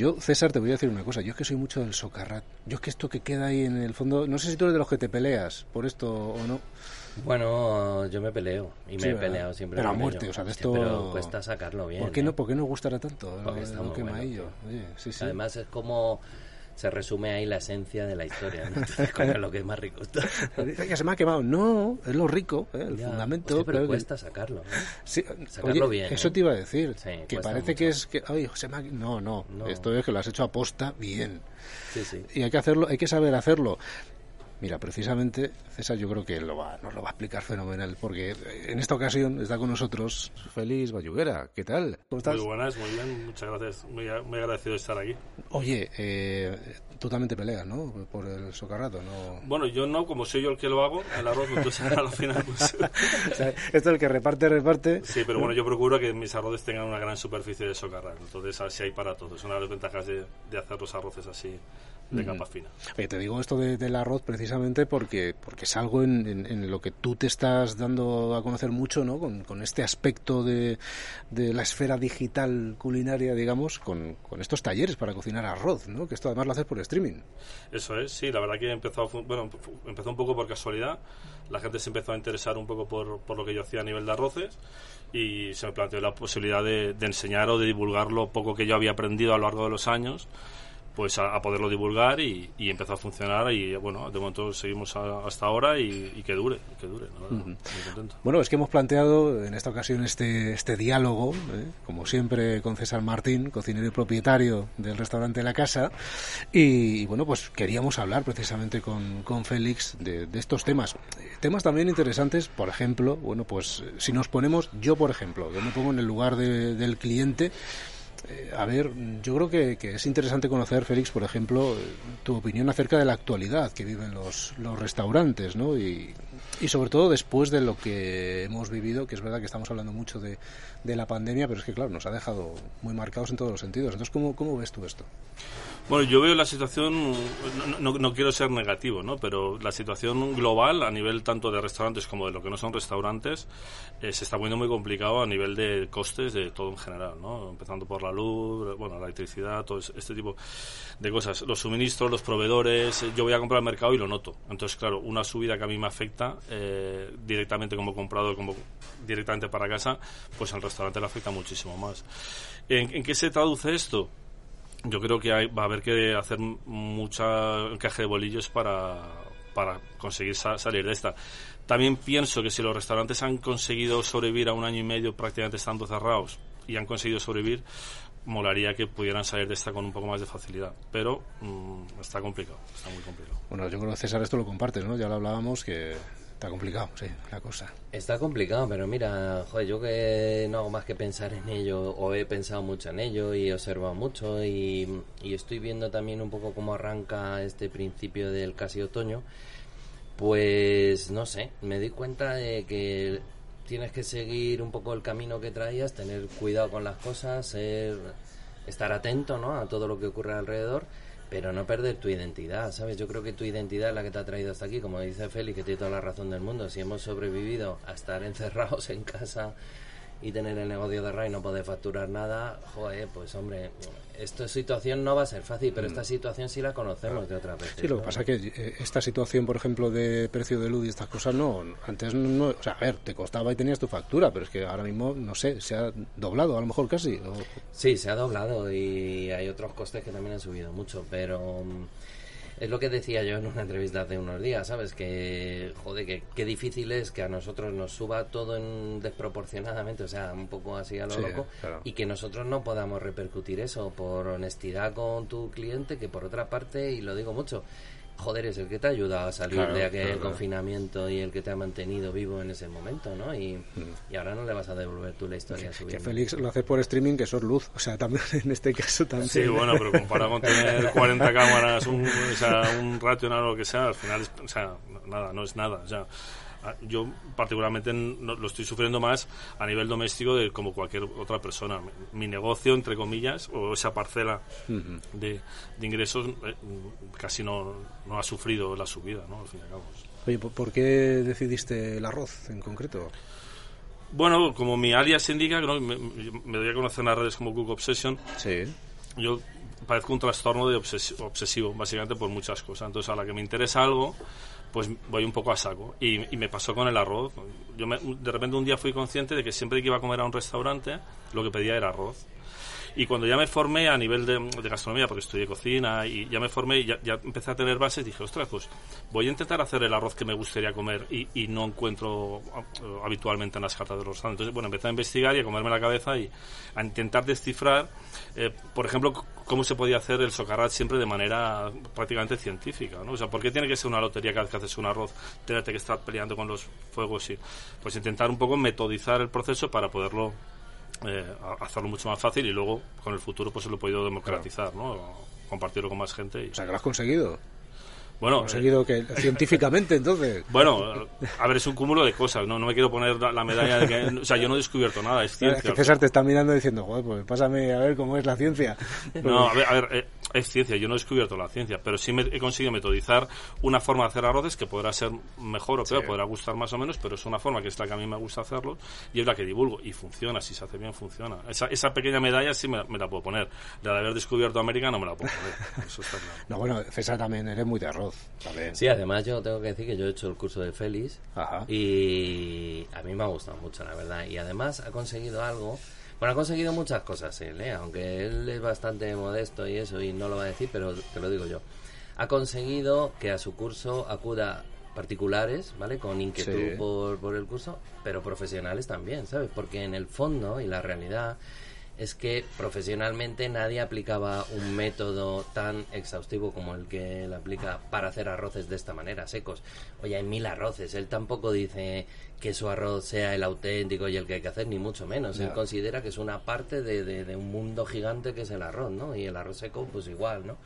Yo, César, te voy a decir una cosa. Yo es que soy mucho del socarrat. Yo es que esto que queda ahí en el fondo... No sé si tú eres de los que te peleas por esto o no. Bueno, yo me peleo y me he peleado siempre. Pero a muerte, o sea, de esto... pero cuesta sacarlo bien. ¿Por qué, no, ¿eh? ¿por qué no gustará tanto? Porque está muy bueno, Oye, sí, sí. Además es como se resume ahí la esencia de la historia. ¿no? Entonces, coño, lo que es más rico que se me ha quemado. No, es lo rico, ¿eh? el Ya, fundamento. hostia, pero pero que- cuesta sacarlo. ¿eh? Sí, sacarlo oye, bien, Eso ¿eh? te iba a decir. Sí, que parece que mucho. es que. Ay, se me ha- No, no, No. Esto es que lo has hecho aposta bien. Sí, sí. Y hay que hacerlo, hay que saber hacerlo. Mira, precisamente, César, yo creo que lo va, nos lo va a explicar fenomenal, porque en esta ocasión está con nosotros Félix Bayuguera. ¿Qué tal? ¿Cómo estás? Muy buenas, muy bien, muchas gracias. Muy, muy agradecido de estar aquí. Oye, eh, tú también te peleas, ¿no? Por el socarrato, ¿no? Bueno, yo no, como soy yo el que lo hago, el arroz, entonces al final, pues. O sea, esto es el que reparte, reparte. Sí, pero bueno, yo procuro que mis arroces tengan una gran superficie de socarrat. Entonces, así hay para todos. Es una de las ventajas de, de hacer los arroces así, de capa fina. Oye, te digo esto de- del arroz precisamente porque, porque es algo en, en- en lo que tú te estás dando a conocer mucho, ¿no? Con, con este aspecto de, de la esfera digital culinaria, digamos, con, con estos talleres para cocinar arroz, ¿no? Que esto además lo haces por streaming. Eso es, sí, la verdad que empezó, a fun- bueno, empezó un poco por casualidad. La gente se empezó a interesar un poco por, por lo que yo hacía a nivel de arroces y se me planteó la posibilidad de, de enseñar o de divulgar lo poco que yo había aprendido a lo largo de los años pues a, a poderlo divulgar y, y empezó a funcionar y bueno, de momento seguimos a- hasta ahora y, y que dure, que dure, la verdad, muy contento. Bueno, es que hemos planteado en esta ocasión este, este diálogo, ¿eh? como siempre, con César Martín, cocinero y propietario del restaurante La Casa. Y, y, bueno, pues queríamos hablar precisamente con, con Félix de, de estos temas. Temas también interesantes, por ejemplo, bueno, pues si nos ponemos, yo por ejemplo, yo me pongo en el lugar de- del cliente. Eh, a ver, yo creo que, es interesante conocer, Félix, por ejemplo, eh, tu opinión acerca de la actualidad que viven los, los restaurantes, ¿no? Y, sobre todo después de lo que hemos vivido, que es verdad que estamos hablando mucho de, de la pandemia, pero es que, claro, nos ha dejado muy marcados en todos los sentidos. Entonces, ¿cómo, cómo ves tú esto? Bueno, yo veo la situación, no, no- no quiero ser negativo, ¿no? pero la situación global a nivel tanto de restaurantes como de lo que no son restaurantes eh, se está poniendo muy complicado a nivel de costes de todo en general, ¿no? empezando por la luz, bueno, la electricidad, todo este tipo de cosas. Los suministros, los proveedores, eh, yo voy a comprar al mercado y lo noto. Entonces, claro, una subida que a mí me afecta eh, directamente como comprador, como directamente para casa, pues al restaurante le afecta muchísimo más. ¿En, en qué se traduce esto? Yo creo que hay- va a haber que hacer mucha encaje de bolillos para, para conseguir sa- salir de esta. También pienso que si los restaurantes han conseguido sobrevivir a un año y medio prácticamente estando cerrados y han conseguido sobrevivir, molaría que pudieran salir de esta con un poco más de facilidad. Pero mm, está complicado, está muy complicado. Bueno, yo creo que César esto lo compartes, ¿no? Ya lo hablábamos que está complicado, sí, la cosa. Está complicado, pero mira, joder, yo que no hago más que pensar en ello, o he pensado mucho en ello y he observado mucho, y, y estoy viendo también un poco cómo arranca este principio del casi otoño, pues no sé, me di cuenta de que tienes que seguir un poco el camino que traías, tener cuidado con las cosas, ser, estar atento ¿no? a todo lo que ocurre alrededor, pero no perder tu identidad, ¿sabes? Yo creo que tu identidad es la que te ha traído hasta aquí, como dice Félix, que tiene toda la razón del mundo. Si hemos sobrevivido a estar encerrados en casa y tener el negocio de y no poder facturar nada, joder, pues hombre, esta situación no va a ser fácil, pero esta situación sí la conocemos de otras veces. Sí, lo que ¿no? pasa es que eh, esta situación, por ejemplo, de precio de luz y estas cosas, no, antes no, o sea, a ver, te costaba y tenías tu factura, pero es que ahora mismo, no sé, se ha doblado a lo mejor casi. o- Sí, se ha doblado y hay otros costes que también han subido mucho, pero mm, es lo que decía yo en una entrevista hace unos días, ¿sabes? Que, joder, que qué difícil es que a nosotros nos suba todo en desproporcionadamente, o sea, un poco así a lo Sí, loco, claro. y que nosotros no podamos repercutir eso por honestidad con tu cliente, que por otra parte, y lo digo mucho, joder, es el que te ha ayudado a salir Claro, de aquel claro, claro. confinamiento y el que te ha mantenido vivo en ese momento, ¿no? Y, y ahora no le vas a devolver tú la historia a su Mm. Que Félix lo hace por streaming, que eso es luz. O sea, también en este caso también. Sí, bueno, pero comparado con tener 40 cámaras, un, o sea, un ratio o lo que sea, al final, es, o sea, nada, no es nada. O sea, Yo particularmente lo estoy sufriendo más a nivel doméstico de como cualquier otra persona. Mi negocio, entre comillas, o esa parcela de, de ingresos eh, casi no, no ha sufrido la subida, ¿no? Al fin y al cabo. Oye, ¿por- ¿por qué decidiste el arroz en concreto? Bueno, como mi alias indica, ¿no? me, me doy a conocer en las redes como Cook Obsession, Sí. yo padezco un trastorno de obses- obsesivo, básicamente por muchas cosas. Entonces, a la que me interesa algo, pues voy un poco a saco. Y, y me pasó con el arroz. Yo me- de repente un día fui consciente de que siempre que iba a comer a un restaurante, lo que pedía era arroz. Y cuando ya me formé a nivel de, gastronomía, porque estudié cocina y ya me formé y ya, ya empecé a tener bases, dije, ostras, pues voy a intentar hacer el arroz que me gustaría comer y, y no encuentro eh, habitualmente en las cartas de los restaurantes. Entonces, bueno, empecé a investigar y a comerme la cabeza y a intentar descifrar, eh, por ejemplo, cómo se podía hacer el socarrat siempre de manera prácticamente científica, ¿no? O sea, ¿por qué tiene que ser una lotería cada vez que haces un arroz, tenerte que estar peleando con los fuegos y pues intentar un poco metodizar el proceso para poderlo eh, hacerlo mucho más fácil y luego con el futuro pues lo he podido democratizar, ¿no? Compartirlo con más gente. Y, O sea, que lo has conseguido. bueno, eh, Conseguido que científicamente, entonces. bueno, eh, a ver, es un cúmulo de cosas, ¿no? No me quiero poner la, la medalla de que... O sea, yo no he descubierto nada, es Es ciencia. que César te está mirando diciendo, joder, pues pásame a ver cómo es la ciencia. No, a ver, a ver, eh, es ciencia, yo no he descubierto la ciencia, pero sí me, he conseguido metodizar una forma de hacer arroces que podrá ser mejor o peor, podrá gustar más o menos, pero es una forma que es la que a mí me gusta hacerlo y es la que divulgo y funciona, si se hace bien funciona. Esa, esa pequeña medalla sí me, me la puedo poner, la de haber descubierto América no me la puedo poner, eso está claro. No, bueno, César también eres muy de arroz. También. Sí, además yo tengo que decir que yo he hecho el curso de Félix Ajá. y a mí me ha gustado mucho, la verdad. Y además ha conseguido algo. Bueno, ha conseguido muchas cosas él, ¿eh? aunque él es bastante modesto y eso, y no lo va a decir, pero te lo digo yo. Ha conseguido que a su curso acuda particulares, ¿vale? Con inquietud Sí. por, por el curso, pero profesionales también, ¿sabes? Porque en el fondo y la realidad es que profesionalmente nadie aplicaba un método tan exhaustivo como el que él aplica para hacer arroces de esta manera, secos. Oye, hay mil arroces. Él tampoco dice que su arroz sea el auténtico y el que hay que hacer, ni mucho menos. Él considera que es una parte de, de- de un mundo gigante que es el arroz, ¿no? Y el arroz seco, pues igual, ¿no?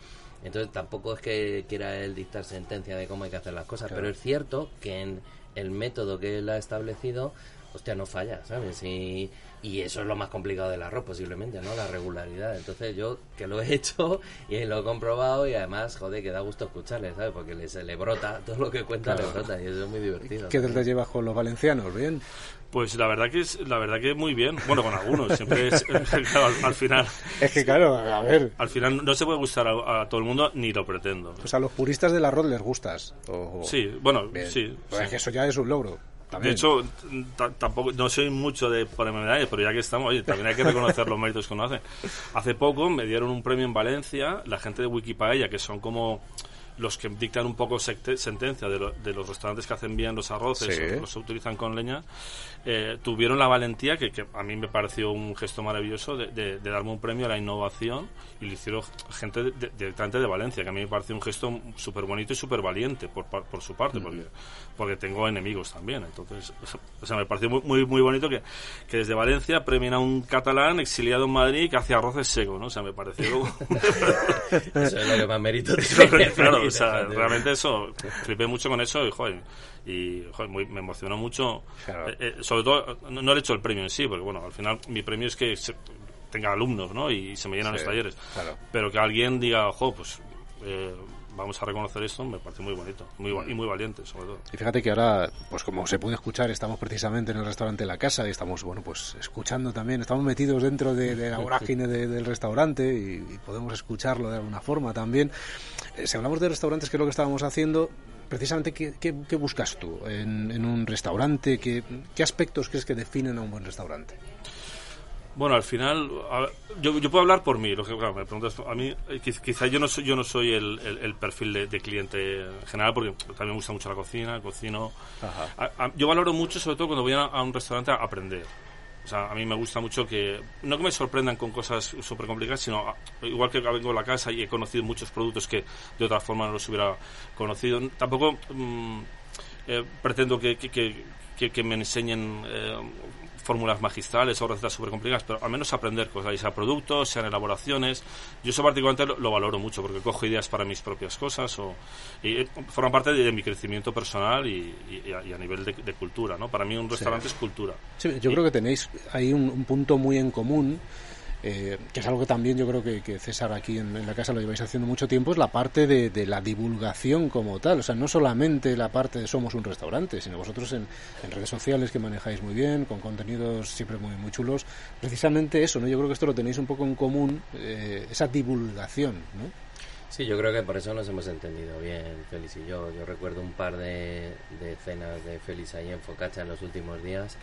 Entonces tampoco es que quiera él dictar sentencia de cómo hay que hacer las cosas, Claro. pero es cierto que en el método que él ha establecido, hostia, no falla, ¿sabes? Y, y eso es lo más complicado del arroz, posiblemente, ¿no? La regularidad. Entonces yo, que lo he hecho y lo he comprobado y además, joder, que da gusto escucharle, ¿sabes? Porque le, se le brota, todo lo que cuenta le brota y eso es muy divertido. ¿Qué te llevas con los valencianos? ¿Bien? Pues la verdad que es, la verdad que muy bien, bueno, con algunos, siempre es, claro, al, al final, Es que claro, a ver, al final no se puede gustar a, a todo el mundo ni lo pretendo. pues a los puristas del arroz les gustas. o- o- Sí, bueno, Bien. sí. Pues sí. es que eso ya es un logro. De También. hecho, ta- tampoco, no soy mucho de ponerme medallas, pero ya que estamos, oye, también hay que reconocer los méritos que uno hace. Hace poco me dieron un premio en Valencia, la gente de Wikipaella, que son como los que dictan un poco sentencia de, lo- de los restaurantes que hacen bien los arroces, Sí. o los utilizan con leña, eh, tuvieron la valentía, que, que a mí me pareció un gesto maravilloso, de, de- de darme un premio a la innovación y lo hicieron gente de- de- directamente de Valencia, que a mí me pareció un gesto súper bonito y súper valiente por, por su parte, porque, porque tengo enemigos también. Entonces, o sea, me pareció muy, muy, muy bonito que, que desde Valencia premien a un catalán exiliado en Madrid que hace arroces secos, ¿no? O sea, me pareció... Eso es lo que más mérito tiene. claro, o sea, realmente eso, flipé mucho con eso y, joder, y, joder, muy- me emocionó mucho. Claro. Eh, eh, sobre todo, no, no he hecho el premio en sí, porque, bueno, al final mi premio es que se- tenga alumnos, ¿no? Y se me llenan Sí, los talleres. claro. Pero que alguien diga, ojo, pues eh, vamos a reconocer esto, me parece muy bonito muy, y muy valiente, sobre todo. Y fíjate que ahora, pues como se puede escuchar, estamos precisamente en el restaurante La Casa y estamos, bueno, pues escuchando también, estamos metidos dentro de, de la vorágine de- del restaurante y, y podemos escucharlo de alguna forma también. Eh, si hablamos de restaurantes, que es lo que estábamos haciendo, precisamente, ¿qué, qué- qué buscas tú en, en un restaurante? ¿Qué, ¿Qué aspectos crees que definen a un buen restaurante? Bueno, al final, a yo, yo puedo hablar por mí. Lo que claro, me preguntas a mí, eh, quiz- quizá yo no soy, yo no soy el, el- el perfil de, de cliente en general, porque también me gusta mucho la cocina, cocino. A- a- yo valoro mucho, sobre todo cuando voy a un restaurante a aprender. O sea, a mí me gusta mucho que, no que me sorprendan con cosas súper complicadas, sino a- igual que vengo a la casa y he conocido muchos productos que de otra forma no los hubiera conocido. Tampoco mm, eh, pretendo que, que, que, que- que me enseñen eh, fórmulas magistrales o recetas súper complicadas, pero al menos aprender cosas, sea productos, sean elaboraciones. Yo eso particularmente lo, valoro mucho porque cojo ideas para mis propias cosas o y, eh, forma parte de, mi crecimiento personal y, a, nivel de, cultura, ¿no? Para mí un restaurante es cultura. Sí, yo creo que tenéis ahí un punto muy en común eh, que es algo que también yo creo que, César aquí en, la casa lo lleváis haciendo mucho tiempo, es la parte de, la divulgación como tal. O sea, no solamente la parte de somos un restaurante, sino vosotros en, redes sociales que manejáis muy bien, con contenidos siempre muy, muy chulos. Precisamente eso, ¿no? Yo creo que esto lo tenéis un poco en común, eh, esa divulgación, ¿no? Sí, yo creo que por eso nos hemos entendido bien, Félix y yo. Yo recuerdo un par de, de cenas de Félix ahí en Focacha en los últimos días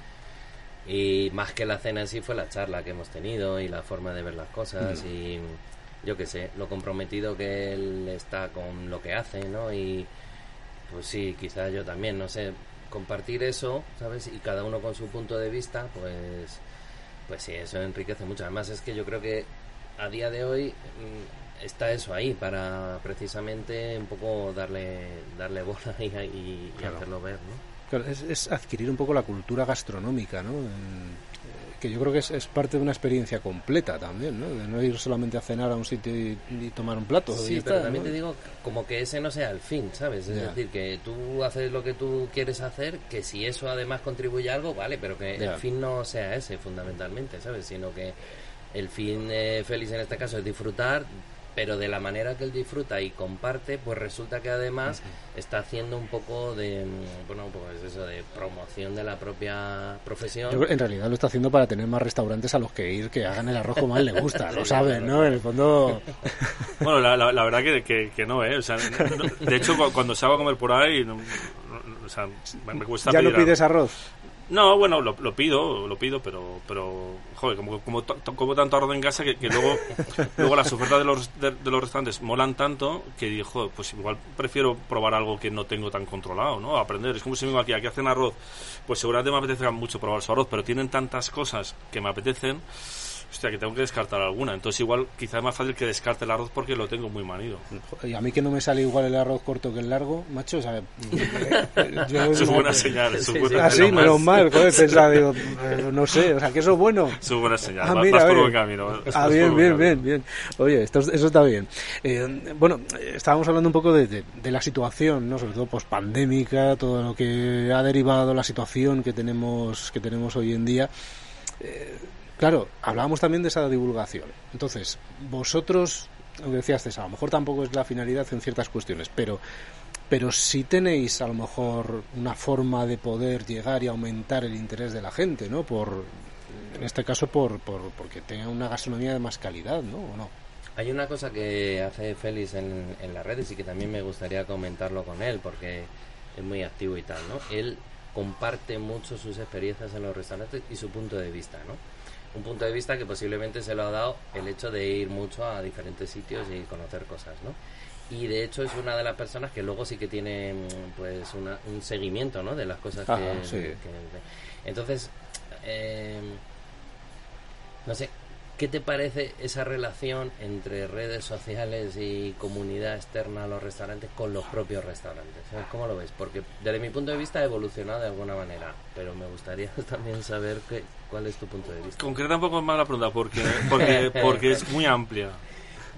y más que la cena en sí fue la charla que hemos tenido y la forma de ver las cosas y yo qué sé, lo comprometido que él está con lo que hace, ¿no? Y pues sí, quizás yo también, no sé, compartir eso, ¿sabes? Y cada uno con su punto de vista, pues pues sí, eso enriquece mucho. Además es que yo creo que a día de hoy mm, está eso ahí para precisamente un poco darle darle bola y, y, hacerlo ver, ¿no? Es, adquirir un poco la cultura gastronómica, ¿no? que yo creo que es, parte de una experiencia completa también, ¿no? De no ir solamente a cenar a un sitio y, tomar un plato. Sí, pero también te digo, como que ese no sea el fin, ¿sabes? Es decir, que tú haces lo que tú quieres hacer, que si eso además contribuye a algo, vale, pero que el fin no sea ese fundamentalmente, ¿sabes? Sino que el fin eh, feliz en este caso es disfrutar pero de la manera que él disfruta y comparte, pues resulta que además está haciendo un poco de, mm, bueno, pues eso, de promoción de la propia profesión. en realidad lo está haciendo para tener más restaurantes a los que ir que hagan el arroz como a él le gusta, lo saben, ¿no? En el fondo... Bueno, la, la, verdad que, que, no, ¿eh? O sea, de hecho, cuando se va a comer por ahí, o sea, me, cuesta ¿Ya no pides arroz? No, bueno, lo, pido, lo pido, pero, pero joder, como, como, como tanto arroz en casa que, luego, luego las ofertas de los, de, los restaurantes molan tanto que dijo, pues igual prefiero probar algo que no tengo tan controlado, ¿no? Aprender. Es como si vengo aquí, aquí hacen arroz, pues seguramente me apetece mucho probar su arroz, pero tienen tantas cosas que me apetecen hostia, que tengo que descartar alguna. Entonces igual quizá es más fácil que descarte el arroz porque lo tengo muy manido. Y a mí que no me sale igual el arroz corto que el largo, macho, o sea, yo, es buena señal. Eso es ah, sí, menos mal, joder, pensaba, digo, eh, no sé, o sea, que eso es bueno. Eso es buena señal, ah, mira, vas, por camino. Ah, bien, bien, bien, bien. Oye, esto, eso está bien. Eh, bueno, estábamos hablando un poco de, de, la situación, ¿no? Sobre todo post-pandémica, todo lo que ha derivado la situación que tenemos, que tenemos hoy en día. Eh, Claro, hablábamos también de esa divulgación. Entonces, vosotros, aunque decías, a lo mejor tampoco es la finalidad en ciertas cuestiones, pero, pero sí tenéis a lo mejor una forma de poder llegar y aumentar el interés de la gente, ¿no? Por, en este caso, por, por porque tenga una gastronomía de más calidad, ¿no? ¿O no? Hay una cosa que hace Félix en, en las redes y que también me gustaría comentarlo con él, porque es muy activo y tal, ¿no? Él comparte mucho sus experiencias en los restaurantes y su punto de vista, ¿no? Un punto de vista que posiblemente se lo ha dado el hecho de ir mucho a diferentes sitios y conocer cosas, ¿no? Y de hecho es una de las personas que luego sí que tiene mm, pues un seguimiento, ¿no? De las cosas que, Entonces, eh, no sé, ¿Qué te parece esa relación entre redes sociales y comunidad externa a los restaurantes con los propios restaurantes? ¿Cómo lo ves? Porque desde mi punto de vista ha evolucionado de alguna manera, pero me gustaría también saber qué, cuál es tu punto de vista. Concreta un poco más la pregunta, porque, porque, porque es muy amplia.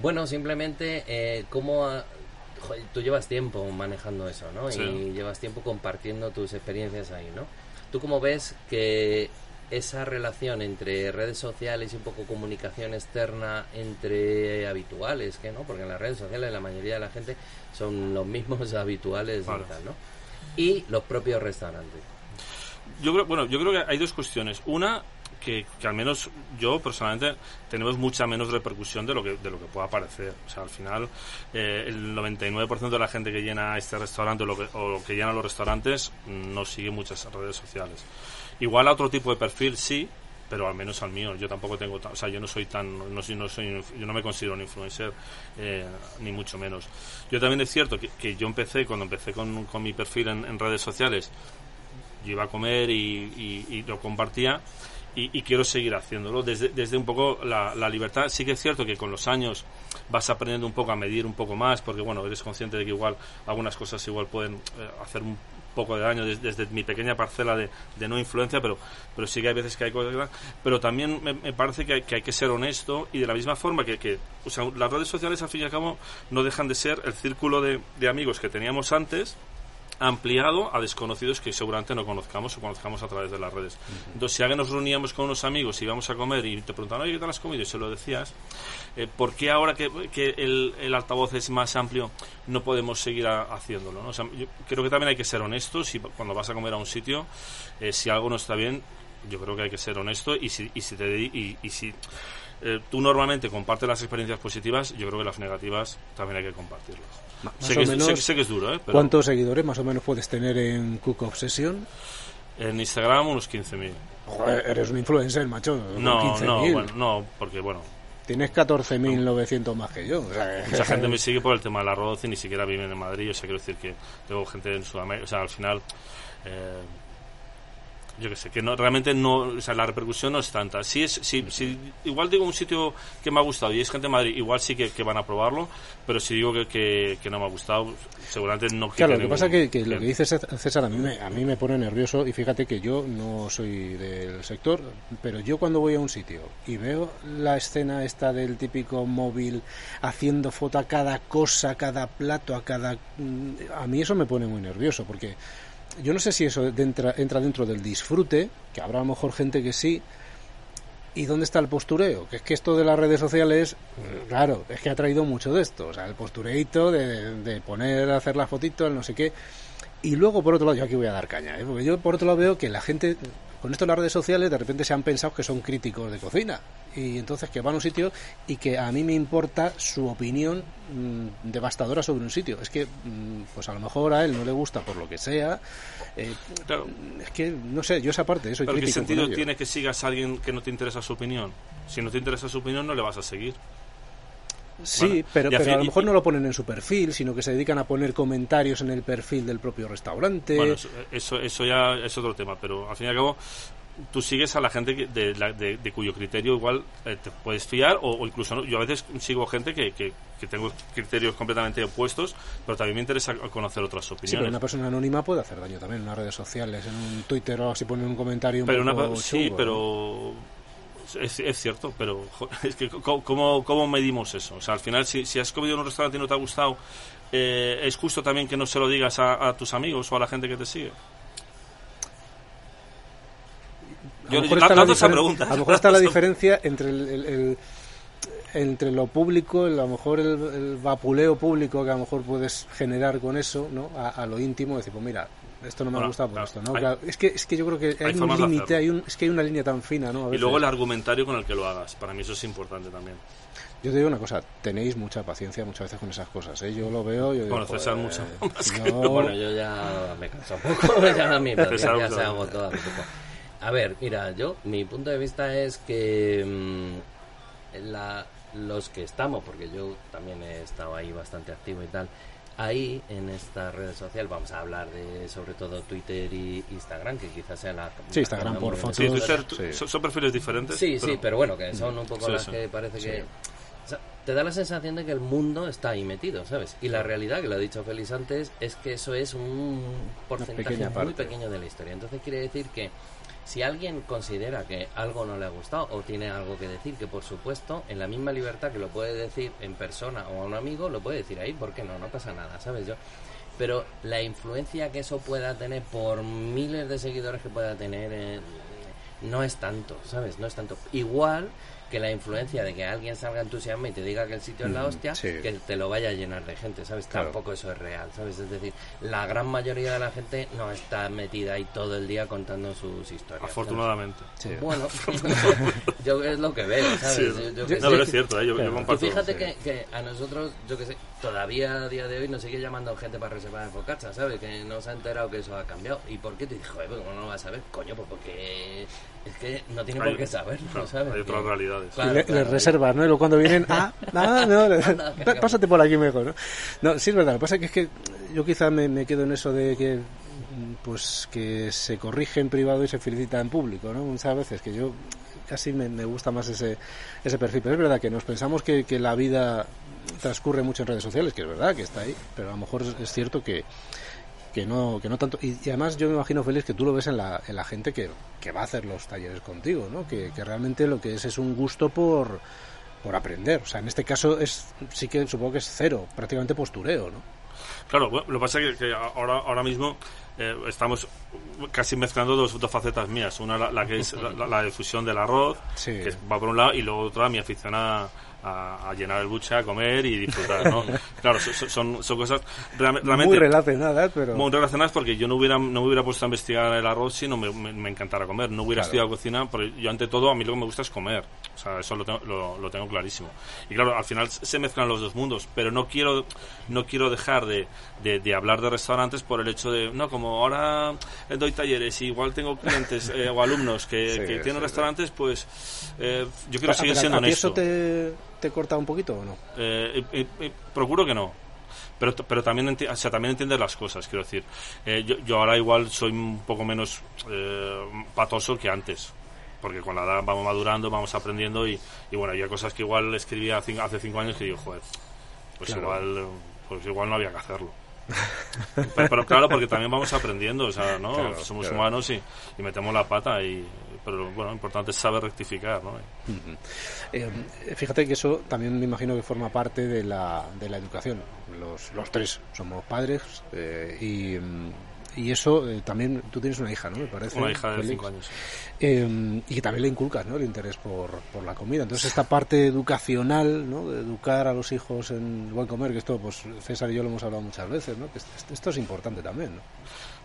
Bueno, simplemente, eh, ¿cómo tú llevas tiempo manejando eso, ¿no? Y llevas tiempo compartiendo tus experiencias ahí, ¿no? ¿Tú cómo ves que esa relación entre redes sociales y un poco comunicación externa entre habituales, que no, porque en las redes sociales la mayoría de la gente son los mismos habituales y tal, ¿no? Y los propios restaurantes. Yo creo, bueno, yo creo que hay dos cuestiones. Una que, al menos yo personalmente tenemos mucha menos repercusión de lo que de lo que pueda parecer. O sea, al final eh, el 99% de la gente que llena este restaurante o lo que, o que llena los restaurantes no sigue muchas redes sociales. Igual a otro tipo de perfil sí, pero al menos al mío. Yo tampoco tengo, o sea, yo no soy tan, no soy, no soy, yo no me considero un influencer, eh, ni mucho menos. Yo también es cierto que, yo empecé, cuando empecé con, con mi perfil en, redes sociales, yo iba a comer y, lo compartía. Y, quiero seguir haciéndolo desde, desde un poco la, libertad. Sí que es cierto que con los años vas aprendiendo un poco a medir un poco más, porque bueno, eres consciente de que igual algunas cosas igual pueden eh, hacer un poco de años, desde, mi pequeña parcela de, no influencia, pero, pero sí que hay veces que hay cosas Pero también me, parece que hay, que que ser honesto y de la misma forma que, que o sea, las redes sociales, al fin y al cabo, no dejan de ser el círculo de, de amigos que teníamos antes ampliado a desconocidos que seguramente no conozcamos o conozcamos a través de las redes. Entonces, si alguien nos reuníamos con unos amigos y íbamos a comer y te preguntaban, oye, ¿qué tal has comido? Y se lo decías, eh, ¿por qué ahora que, el, el, altavoz es más amplio no podemos seguir haciéndolo? ¿no? yo creo que también hay que ser honestos y cuando vas a comer a un sitio, eh, si algo no está bien, yo creo que hay que ser honesto y si, y si, te, y, y si eh, tú normalmente compartes las experiencias positivas, yo creo que las negativas también hay que compartirlas. Sé, que, es duro, ¿eh? ¿Cuántos seguidores más o menos puedes tener en Cook Obsession? En Instagram unos 15.000. eres un influencer, macho. No, no, bueno, no, porque bueno. Tienes 14.900 más que yo. Mucha gente me sigue por el tema del arroz y ni siquiera viven en Madrid. O sea, quiero decir que tengo gente en Sudamérica. O sea, al final. Eh, yo que sé, que no, realmente no, o sea, la repercusión no es tanta. Si es, si, si igual digo un sitio que me ha gustado y es gente de Madrid, igual sí que, van a probarlo, pero si digo que, que, no me ha gustado, seguramente no Claro, lo que pasa es que, lo que dice César a mí, me, a mí me pone nervioso y fíjate que yo no soy del sector, pero yo cuando voy a un sitio y veo la escena esta del típico móvil haciendo foto a cada cosa, a cada plato, a cada... Mm, a mí eso me pone muy nervioso porque yo no sé si eso entra, entra dentro del disfrute, que habrá a lo mejor gente que sí, ¿Y dónde está el postureo? Que es que esto de las redes sociales, claro, es que ha traído mucho de esto. O sea, el postureito de, de poner, hacer la fotito, el no sé qué. Y luego, por otro lado, yo aquí voy a dar caña, ¿eh? porque yo por otro lado veo que la gente con esto las redes sociales de repente se han pensado que son críticos de cocina y entonces que van a un sitio y que a mí me importa su opinión mm, devastadora sobre un sitio. Es que, mm, pues a lo mejor a él no le gusta por lo que sea. Eh, es que, no sé, yo esa parte soy ¿Pero ¿Qué sentido tiene que sigas a alguien que no te interesa su opinión? Si no te interesa su opinión, no le vas a seguir. Sí, pero, pero a lo mejor no lo ponen en su perfil, sino que se dedican a poner comentarios en el perfil del propio restaurante. Bueno, eso, eso ya es otro tema, pero al fin y al cabo tú sigues a la gente de, de, cuyo criterio igual eh, te puedes fiar o, incluso yo a veces sigo gente que, que, tengo criterios completamente opuestos pero también me interesa conocer otras opiniones sí, pero una persona anónima puede hacer daño también en las redes sociales en un Twitter o si pone un comentario un pero poco sí pero es, cierto, pero es que ¿cómo, ¿cómo, medimos eso? O sea, al final, si, si has comido en un restaurante y no te ha gustado, eh, ¿es justo también que no se lo digas a, tus amigos o a la gente que te sigue? Yo, a lo mejor está la, diferencia entre el, entre lo público, a lo mejor el, vapuleo público que a lo mejor puedes generar con eso, ¿no? A, lo íntimo, decir, pues mira, esto no me ha gustado por esto, ¿no? es, que, es que yo creo que hay, un límite, hay un, es que hay una línea tan fina, ¿no? Y luego el argumentario con el que lo hagas, para mí eso es importante también. Yo te digo una cosa, tenéis mucha paciencia muchas veces con esas cosas, ¿eh? Yo lo veo, yo Bueno, César mucho. Bueno, yo ya me canso un poco, ya a mí ya se ha agotado un poco. A ver, mira, yo, mi punto de vista es que mm, la, los que estamos, porque yo también he estado ahí bastante activo y tal, ahí en esta red social. Vamos a hablar de sobre todo Twitter y Instagram que quizás sea la sí Instagram por fotos sí, Son, perfiles diferentes sí sí pero bueno que son un poco las que parece que te da la sensación de que el mundo está ahí metido, ¿sabes? Y la realidad, que lo ha dicho Félix antes, es que eso es un porcentaje muy pequeño de la historia. Entonces quiere decir que si alguien considera que algo no le ha gustado o tiene algo que decir, que por supuesto, en la misma libertad que lo puede decir en persona o a un amigo, lo puede decir ahí, porque no, no pasa nada, ¿sabes? Yo, pero la influencia que eso pueda tener por miles de seguidores que pueda tener eh, no es tanto, ¿sabes? No es tanto. Igual que la influencia de que alguien salga entusiasmado y te diga que el sitio es la hostia, que te lo vaya a llenar de gente, ¿sabes? Tampoco eso es real, ¿sabes? Es decir, la gran mayoría de la gente no está metida ahí todo el día contando sus historias. Afortunadamente. Bueno, yo es lo que veo, ¿sabes? no, pero es cierto, ¿eh? yo, comparto. Y fíjate que, que, a nosotros, yo que sé, todavía a día de hoy nos sigue llamando gente para reservar en Focaccia, ¿sabes? Que no se ha enterado que eso ha cambiado. ¿Y por qué te dijo, eh, ¿cómo no lo vas a saber? Coño, pues porque es que no tiene por qué saber, ¿no sabes? Hay otras realidades. Les reservas, ¿no? Y luego cuando vienen, ah, ah no, pásate por aquí mejor, ¿no? No, sí es verdad, lo que pasa es que yo quizá me, me quedo en eso de que pues que se corrige en privado y se felicita en público, ¿no? Muchas veces que yo casi me, me, gusta más ese, ese perfil. Pero es verdad que nos pensamos que, que, la vida transcurre mucho en redes sociales, que es verdad que está ahí, pero a lo mejor es cierto que, que no, que no tanto. Y, además yo me imagino, Félix, que tú lo ves en la, en la gente que, que va a hacer los talleres contigo, ¿no? Que, que realmente lo que es es un gusto por, por aprender. O sea, en este caso es sí que supongo que es cero, prácticamente postureo, ¿no? Claro, lo que pasa es que, ahora, ahora mismo eh, estamos casi mezclando dos, dos, facetas mías. Una, la, que es la, difusión del arroz, que va por un lado, y luego otra, mi afición a, a, llenar el buche, a comer y disfrutar, ¿no? claro, son, son, cosas realmente... Muy relacionadas, pero... Muy relacionadas porque yo no hubiera, no me hubiera puesto a investigar el arroz si no me, me, encantara comer. No hubiera estudiado cocina, porque yo ante todo a mí lo que me gusta es comer. O sea, eso lo tengo, lo, tengo clarísimo. Y claro, al final se mezclan los dos mundos, pero no quiero, no quiero dejar de, de, hablar de restaurantes por el hecho de, no, como ahora doy talleres y igual tengo clientes eh, o alumnos que, tienen restaurantes, pues eh, yo quiero seguir siendo honesto. ¿Eso te, te corta un poquito o no? Eh, procuro que no. Pero, pero también, o sea, también entiendes las cosas, quiero decir. yo, yo ahora igual soy un poco menos patoso que antes porque con la edad vamos madurando, vamos aprendiendo y, y bueno, hay cosas que igual escribía hace cinco años que digo, joder, pues igual pues igual no había que hacerlo. pero, claro, porque también vamos aprendiendo, o sea, ¿no? Somos humanos y, y, metemos la pata y pero bueno, lo importante es saber rectificar, ¿no? Eh, fíjate que eso también me imagino que forma parte de la, de la educación. Los, los tres somos padres eh, y mm, y eso eh, también, tú tienes una hija, ¿no? Me parece. Una hija de 5 años. Eh, y que también le inculcas, ¿no? El interés por, por la comida. Entonces, esta parte educacional, ¿no? De educar a los hijos en buen comer, que esto, pues César y yo lo hemos hablado muchas veces, ¿no? Que esto es importante también, ¿no?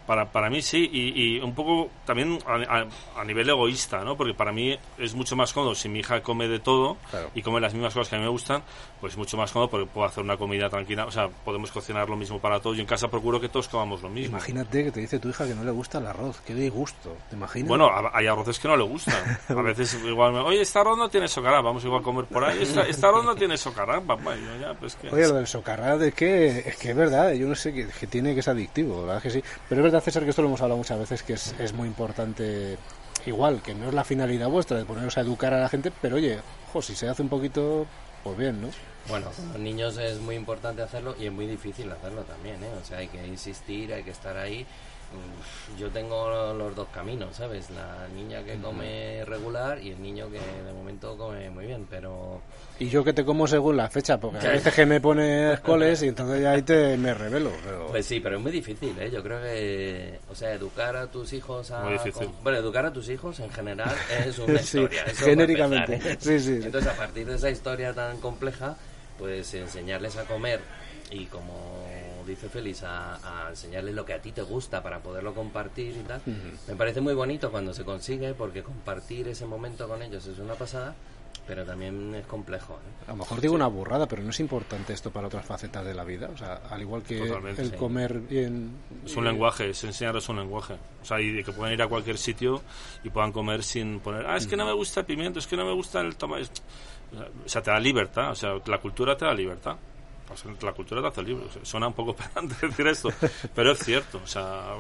Para, para mí sí, y, un poco también a, nivel egoísta, ¿no? Porque para mí es mucho más cómodo si mi hija come de todo y come las mismas cosas que a mí me gustan, pues mucho más cómodo porque puedo hacer una comida tranquila, o sea, podemos cocinar lo mismo para todos. Yo en casa procuro que todos comamos lo mismo. Imagínate que te dice tu hija que no le gusta el arroz, qué disgusto, ¿te imaginas? Bueno, hay arroces que no le gustan. A veces igual me, oye, esta arroz no tiene socará, vamos igual a comer por ahí, esta, esta arroz no tiene socará, papá. ya, pues que... Oye, lo del socará, de que, es que es verdad, yo no sé, que, que tiene que ser adictivo, ¿verdad que sí? Pero es verdad, César, que esto lo hemos hablado muchas veces que es, es, muy importante, igual, que no es la finalidad vuestra de poneros a educar a la gente, pero oye, ojo, si se hace un poquito, pues bien, ¿no? Bueno, con los niños es muy importante hacerlo y es muy difícil hacerlo también, ¿eh? O sea, hay que insistir, hay que estar ahí yo tengo los dos caminos, ¿sabes? La niña que come regular y el niño que de momento come muy bien, pero... Y yo que te como según la fecha, porque a veces que me pones coles y entonces ya ahí te me revelo. Pues sí, pero es muy difícil, ¿eh? Yo creo que, o sea, educar a tus hijos a... Muy difícil. Bueno, educar a tus hijos en general es una historia. genéricamente. ¿eh? sí, sí. Entonces, a partir de esa historia tan compleja, pues enseñarles a comer y como dice Félix, a, enseñarles lo que a ti te gusta para poderlo compartir y tal. Me parece muy bonito cuando se consigue, porque compartir ese momento con ellos es una pasada, pero también es complejo. ¿eh? A lo mejor digo una burrada, pero no es importante esto para otras facetas de la vida. O sea, al igual que el comer bien. Es un lenguaje, es enseñarles un lenguaje. O sea, y que puedan ir a cualquier sitio y puedan comer sin poner, ah, es que no me gusta el pimiento, es que no me gusta el tomate. O sea, te da libertad, o sea, la cultura te da libertad la cultura te hace libre. suena un poco pedante decir esto, pero es cierto. O sea,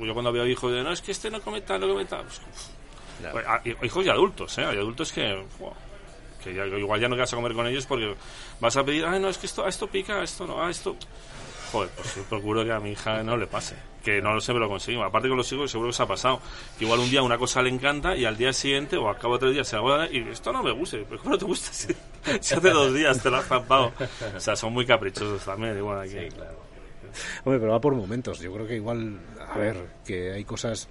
yo cuando había hijos, de, no, es que este no come tal, no come tal. Pues, pues, hijos y adultos, ¿eh? Hay adultos que, que igual ya no vas a comer con ellos porque vas a pedir, ay, no, es que esto, esto pica, esto no, ah, esto. Joder, pues yo procuro que a mi hija no le pase. Que no lo sé, pero lo conseguimos. Aparte con los hijos, seguro que se ha pasado. Que igual un día una cosa le encanta y al día siguiente o al cabo de tres días se la voy a dar y esto no me gusta. Pero ¿cómo no te gusta? Si, hace dos días te lo has zampado. O sea, son muy caprichosos también. Igual aquí. Sí, claro. Hombre, pero va por momentos. Yo creo que igual, a ver, que hay cosas,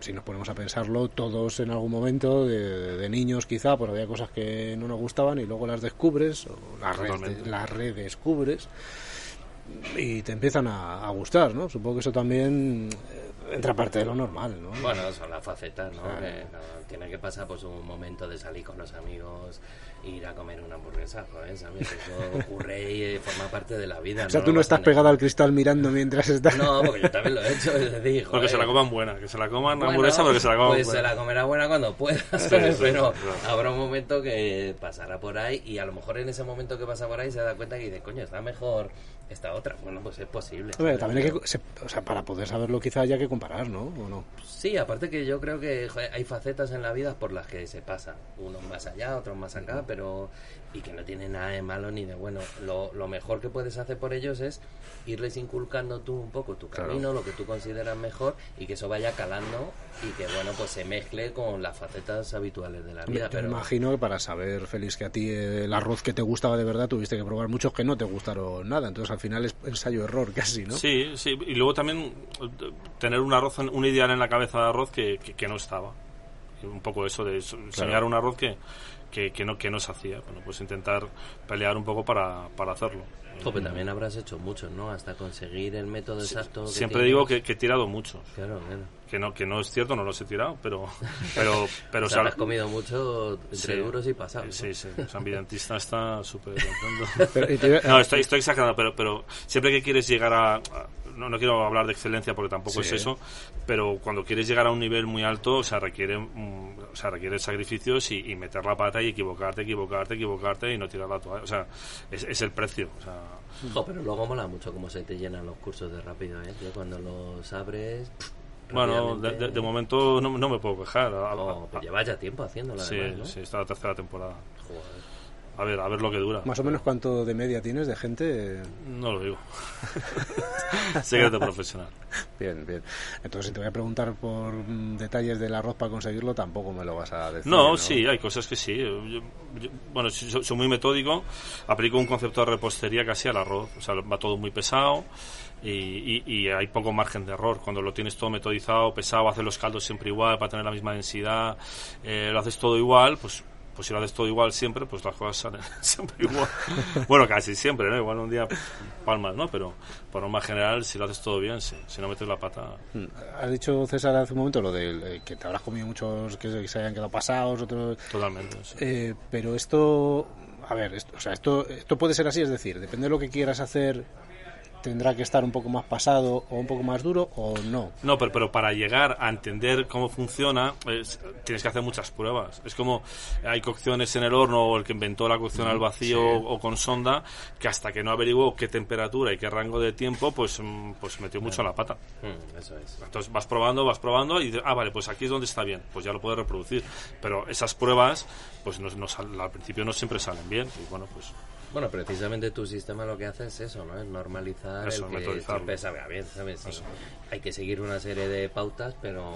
si nos ponemos a pensarlo, todos en algún momento, de, niños quizá, pues había cosas que no nos gustaban y luego las descubres, o las, las redescubres y te empiezan a, gustar, ¿no? Supongo que eso también eh, entra parte de lo normal, ¿no? Bueno, son las facetas, ¿no? tiene que pasar pues un momento de salir con los amigos, ir a comer una hamburguesa, ¿sabes? Eso ocurre y forma parte de la vida. O sea, tú no estás pegado al cristal mirando mientras estás... No, porque yo también lo he hecho, es Porque se la coman buena, que se la coman hamburguesa porque se la coman Pues se la comerá buena cuando pueda, Pero habrá un momento que pasará por ahí y a lo mejor en ese momento que pasa por ahí se da cuenta que dice, coño, está mejor esta otra. Bueno, pues es posible. Hombre, también hay que, se- o sea, para poder saberlo quizá haya que comparar, ¿no? ¿O no? Sí, aparte que yo creo que joder, hay facetas en la vida por las que se pasa. Unos más allá, otros más acá, pero... Y que no tiene nada de malo ni de bueno. Lo, lo mejor que puedes hacer por ellos es irles inculcando tú un poco tu Claro. camino, lo que tú consideras mejor, y que eso vaya calando y que, bueno, pues se mezcle con las facetas habituales de la vida. yo Pero me imagino que para saber, Félix, que a ti eh, el arroz que te gustaba de verdad tuviste que probar muchos que no te gustaron nada. Entonces al final es ensayo-error casi, ¿no? Sí, sí. Y luego también tener un arroz, un ideal en la cabeza de arroz que, que, que no estaba. Un poco eso de so- soñar un arroz que, que, que no, que no se hacía. Bueno, pues intentar pelear un poco para, para hacerlo. Jope, también habrás hecho muchos, ¿no? Hasta conseguir el método exacto. que Siempre tienes. digo que, que he tirado muchos. Claro, claro. Que no, que no es cierto, no los he tirado, pero... pero, pero o sea, o sea, has comido mucho entre sí. duros y pasados. Sí, sí. O sea, mi dentista está súper contento. No, estoy, estoy exagerando, pero, pero siempre que quieres llegar a... a- no, no quiero hablar de excelencia porque tampoco Sí. es eso, pero cuando quieres llegar a un nivel muy alto, o sea, requiere, mm, o sea, requiere sacrificios y, y meter la pata y equivocarte, equivocarte, equivocarte y no tirar la toalla. O sea, es, es el precio. O sea, Jo, pero luego mola mucho cómo se te llenan los cursos de rápido, ¿eh? Yo cuando los abres... bueno, de, rápidamente- de- de momento no, no me puedo quejar. Oh, pues llevas ya tiempo haciéndolo, sí, además, ¿no? sí, está la tercera temporada. Joder. A ver, a ver lo que dura. Más o menos cuánto de media tienes de gente. No lo digo. Secreto profesional. Bien, bien. Entonces, si te voy a preguntar por mm, detalles del arroz para conseguirlo, tampoco me lo vas a decir. No, sí, hay cosas que sí. Yo- yo- bueno, soy muy metódico, aplico un concepto de repostería casi al arroz. O sea, va todo muy pesado y, y- y hay poco margen de error. Cuando lo tienes todo metodizado, pesado, haces los caldos siempre igual para tener la misma densidad, eh, lo haces todo igual, pues pues si lo haces todo igual siempre, pues las cosas salen siempre igual. bueno, casi siempre, ¿no? Igual un día palmas, ¿no? Pero por norma general, si lo haces todo bien, sí. Si no metes la pata... Mm. Has dicho, César, hace un momento lo de eh, que te habrás comido muchos que se hayan quedado pasados, otros. Totalmente. sí. Eh, pero esto, a ver, esto, o sea, esto, esto puede ser así, es decir, depende de lo que quieras hacer, tendrá que estar un poco más pasado o un poco más duro o no. No, pero, pero para llegar a entender cómo funciona, es- tienes que hacer muchas pruebas. Es como hay cocciones en el horno o el que inventó la cocción al vacío o con sonda, que hasta que no averiguó qué temperatura y qué rango de tiempo, pues, mm, pues metió mucho la pata. Mm, eso es. Entonces vas probando, vas probando y dices, ah, vale, pues aquí es donde está bien, pues ya lo puedes reproducir. Pero esas pruebas, pues no, no sal- al principio no siempre salen bien. Y bueno, pues Bueno, precisamente tu sistema lo que hace es eso, ¿no? Es normalizar Eso, el que siempre sabe a bien, ¿sabes? Sí. Hay que seguir una serie de pautas, pero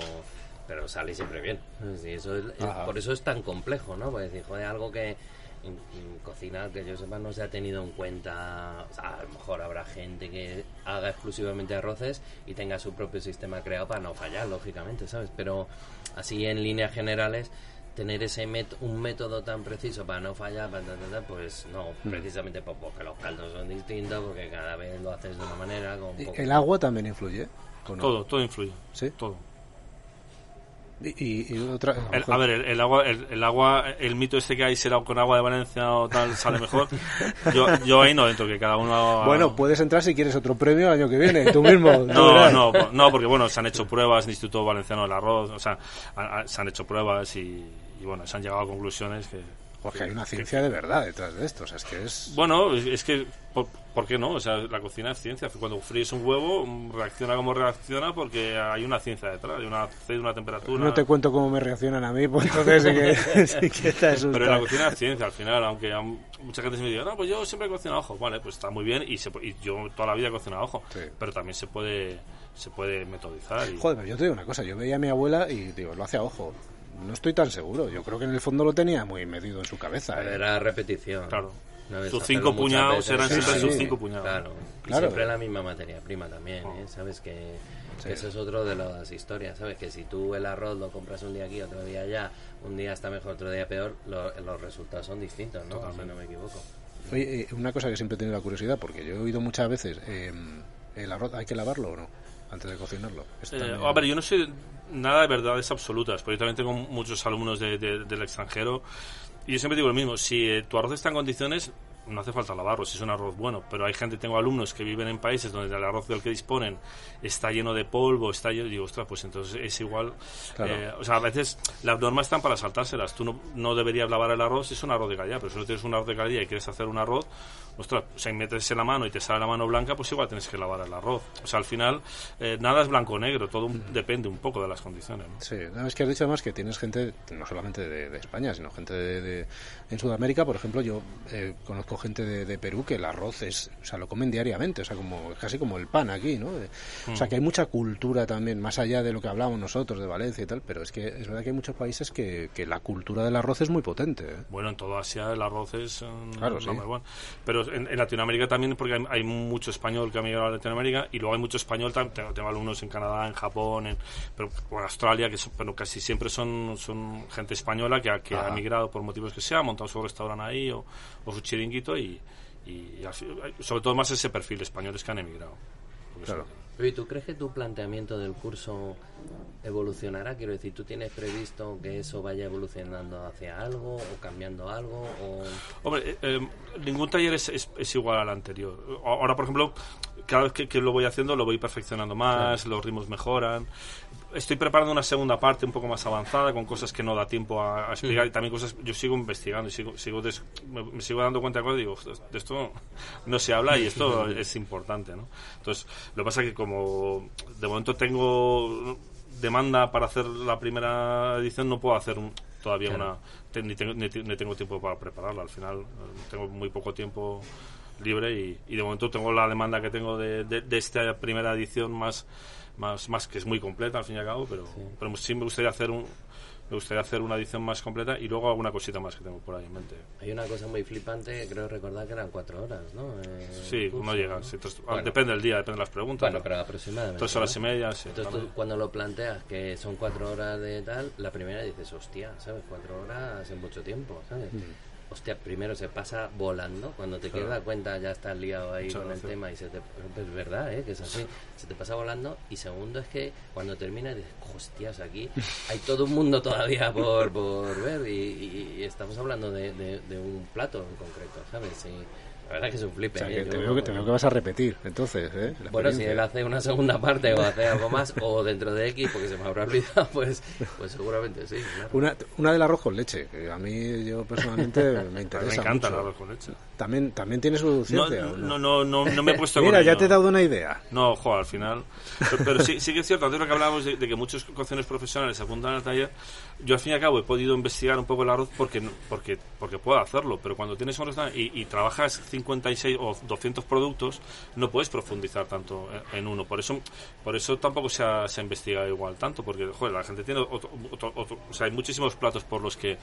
pero sale siempre bien. Sí, eso es- por eso es tan complejo, ¿no? Porque decir, joder, algo que en, en cocina, que yo sepa, no se ha tenido en cuenta. O sea, a lo mejor habrá gente que haga exclusivamente arroces y tenga su propio sistema creado para no fallar, lógicamente, ¿sabes? Pero así en líneas generales tener ese met- un método tan preciso para no fallar, para ta, ta, ta, pues no, precisamente pues, porque los caldos son distintos, porque cada vez lo haces de una manera. Con ¿Y poco- ¿El agua también influye? Todo, todo influye. ¿Sí? Todo. Y, y- otra, lo El- a ver, el, el agua, el, el agua, el mito este que hay, agua- con agua de Valencia o tal sale mejor, yo, yo ahí no entro, que cada uno... Bueno, puedes entrar si quieres otro premio el año que viene, tú mismo. tú No, verás. no, no, porque bueno, se han hecho pruebas en el Instituto Valenciano del Arroz, o sea, se han hecho pruebas y, y, bueno, se han llegado a conclusiones que... Porque hay una ciencia de verdad detrás de esto, o sea, es que es... Bueno, es que, ¿por, por qué no? O sea, la cocina es ciencia. Cuando fríes un huevo, reacciona como reacciona porque hay una ciencia detrás, hay una, hay una temperatura... No te cuento cómo me reaccionan a mí, pues entonces sí que, sí que te asusta. Pero la cocina es ciencia, al final, aunque mucha gente se me diga, no, pues yo siempre he cocinado ojo, vale, pues está muy bien y, se, y yo toda la vida he cocinado ojo, Sí. pero también se puede se puede metodizar. Y, Joder, pero yo te digo una cosa, yo veía a mi abuela y digo, lo hace a ojo. No estoy tan seguro, yo creo que en el fondo lo tenía muy medido en su cabeza. Pero ¿eh? era repetición. Claro. No Sus cinco puñados eran Sí, siempre sí. sus cinco puñados. Claro. Siempre la misma materia prima también, ¿eh? Sabes que, eso es otro de las historias, ¿sabes? Que si tú el arroz lo compras un día aquí, otro día allá, un día está mejor, otro día peor, lo- los resultados son distintos, ¿no? Si no me equivoco. Oye, eh, una cosa que siempre he tenido la curiosidad, porque yo he oído muchas veces, eh, ¿el arroz hay que lavarlo o no? Antes de cocinarlo. Eh, a ver, yo no sé nada de verdades absolutas, porque yo también tengo muchos alumnos de- de- del extranjero y yo siempre digo lo mismo, si eh, tu arroz está en condiciones, no hace falta lavarlo si es un arroz bueno, pero hay gente, tengo alumnos que viven en países donde el arroz del que disponen está lleno de polvo, está lleno, digo, ostras, pues entonces es igual. Eh, o sea, a veces las normas están para saltárselas. Tú no, no deberías lavar el arroz si es un arroz de calidad, pero si no tienes un arroz de calidad y quieres hacer un arroz, ostras, sea, metes en la mano y te sale la mano blanca, pues igual tienes que lavar el arroz. O sea, al final eh, nada es blanco o negro, todo depende un poco de las condiciones. Sí, es que has dicho además que tienes gente, no solamente de, España, sino gente de, en Sudamérica, por ejemplo, yo eh, conozco gente de, Perú que el arroz es, o sea, lo comen diariamente, o sea, como casi como el pan aquí, ¿no? O sea, mm. que hay mucha cultura también, más allá de lo que hablamos nosotros de Valencia y tal, pero es que es verdad que hay muchos países que, que la cultura del arroz es muy potente. ¿eh? Bueno, en toda Asia el arroz es claro, sí. Pero en, Latinoamérica también, porque hay, mucho español que ha migrado a Latinoamérica y luego hay mucho español, tengo, tengo alumnos en Canadá, en Japón, en, pero, en Australia, que pero casi siempre son, son gente española que, ha, que ha migrado por motivos que sea, ha montado su restaurante ahí o, su chiringuito y, y, sobre todo más ese perfil de españoles que han emigrado. Claro. ¿Y tú crees que tu planteamiento del curso evolucionará? Quiero decir, ¿tú tienes previsto que eso vaya evolucionando hacia algo o cambiando algo? O... Hombre, eh, eh, ningún taller es, es, igual al anterior. Ahora, por ejemplo, cada vez que, lo voy haciendo lo voy perfeccionando más, los ritmos mejoran. Estoy preparando una segunda parte un poco más avanzada con cosas que no da tiempo a, explicar y también cosas yo sigo investigando y sigo, sigo me, sigo dando cuenta de cosas y digo, de esto no se habla y esto es importante, ¿no? Entonces, lo que pasa es que como de momento tengo demanda para hacer la primera edición, no puedo hacer todavía una... Ni tengo, ni, tengo tiempo para prepararla. Al final eh, tengo muy poco tiempo libre y, de momento tengo la demanda que tengo de, de, esta primera edición más, más, más que es muy completa al fin y al cabo, pero, pero sí me gustaría hacer un, me gustaría hacer una edición más completa y luego alguna cosita más que tengo por ahí en mente. Hay una cosa muy flipante, creo recordar que eran cuatro horas, ¿no? Eh, sí, no llegan. depende del día, depende de las preguntas. Bueno, pero aproximadamente. Tres horas y media, sí. Entonces tú, cuando lo planteas que son cuatro horas de tal, la primera dices, hostia, ¿sabes? Cuatro horas hace mucho tiempo, ¿sabes? Mm hostia, primero se pasa volando, cuando te quieres dar cuenta ya estás liado ahí con el tema y se te... Es verdad, ¿eh? Que es así, se te pasa volando y segundo es que cuando termina dices, hostias, aquí hay todo un mundo todavía por, por ver y, estamos hablando de, de, un plato en concreto, ¿sabes? Y, la verdad que es un flip. ¿eh? te, veo que, te veo que vas a repetir, entonces. ¿eh? Bueno, si él hace una segunda parte o hace algo más, o dentro de X, porque se me habrá olvidado, pues, pues seguramente sí. Una, una del arroz con leche, que a mí yo personalmente me interesa. me encanta el arroz con leche. ¿También, también tiene su ciencia? No, no, no, no, me he puesto Mira, ya te he dado una idea. No, ojo, al final. Pero, sí, sí que es cierto, antes lo que hablábamos de, que muchos cocineros profesionales se apuntan al taller, yo al fin y al cabo he podido investigar un poco el arroz porque, porque, porque puedo hacerlo, pero cuando tienes un restaurante y, y trabajas 56 o 200 productos, no puedes profundizar tanto en uno. Por eso por eso tampoco se ha, se investigado igual tanto, porque joder, la gente tiene otro, o sea, hay muchísimos platos por los que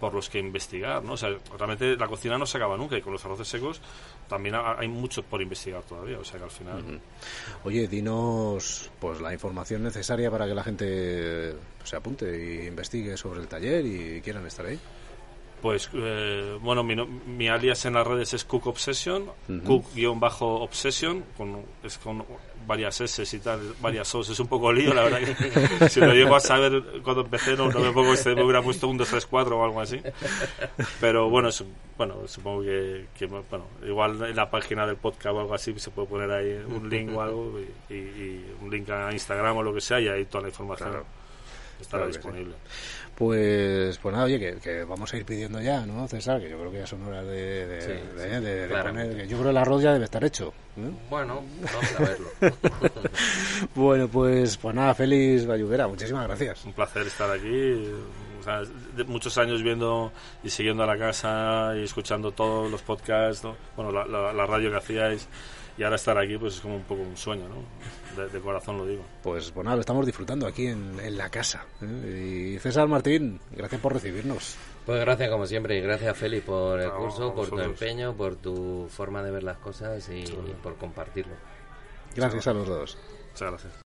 por los que investigar, ¿no? O sea, realmente la cocina no se acaba nunca y con los arroces secos también hay mucho por investigar todavía, o sea que al final... Oye, dinos pues la información necesaria para que la gente se apunte e investigue sobre el taller y quieran estar ahí. Pues eh, bueno, mi, mi, alias en las redes es Cook Obsession, Cook-Obsession, con, es con varias S y tal, varias O's, es un poco lío, la verdad que si lo llego a saber cuando empecé no, me pongo este, me hubiera puesto un 2, 3, 4 o algo así. Pero bueno, bueno supongo que, bueno, igual en la página del podcast o algo así se puede poner ahí un link o algo y, un link a Instagram o lo que sea y ahí toda la información estará disponible. Pues, pues nada, oye, que, vamos a ir pidiendo ya, ¿no, César? Que yo creo que ya son horas de, de, poner. Que yo creo que el arroz ya debe estar hecho. Bueno, vamos a verlo. bueno, pues, pues nada, Félix Bayuguera, muchísimas gracias. Un placer estar aquí. muchos años viendo y siguiendo a la casa y escuchando todos los podcasts, bueno, la, la radio que hacíais y ahora estar aquí pues es como un poco un sueño, ¿no? De, corazón lo digo. Pues bueno, lo estamos disfrutando aquí en, en la casa. ¿eh? Y César Martín, gracias por recibirnos. Pues gracias como siempre y gracias Feli por el curso, por tu empeño, por tu forma de ver las cosas y por compartirlo. Gracias a los dos. Muchas gracias.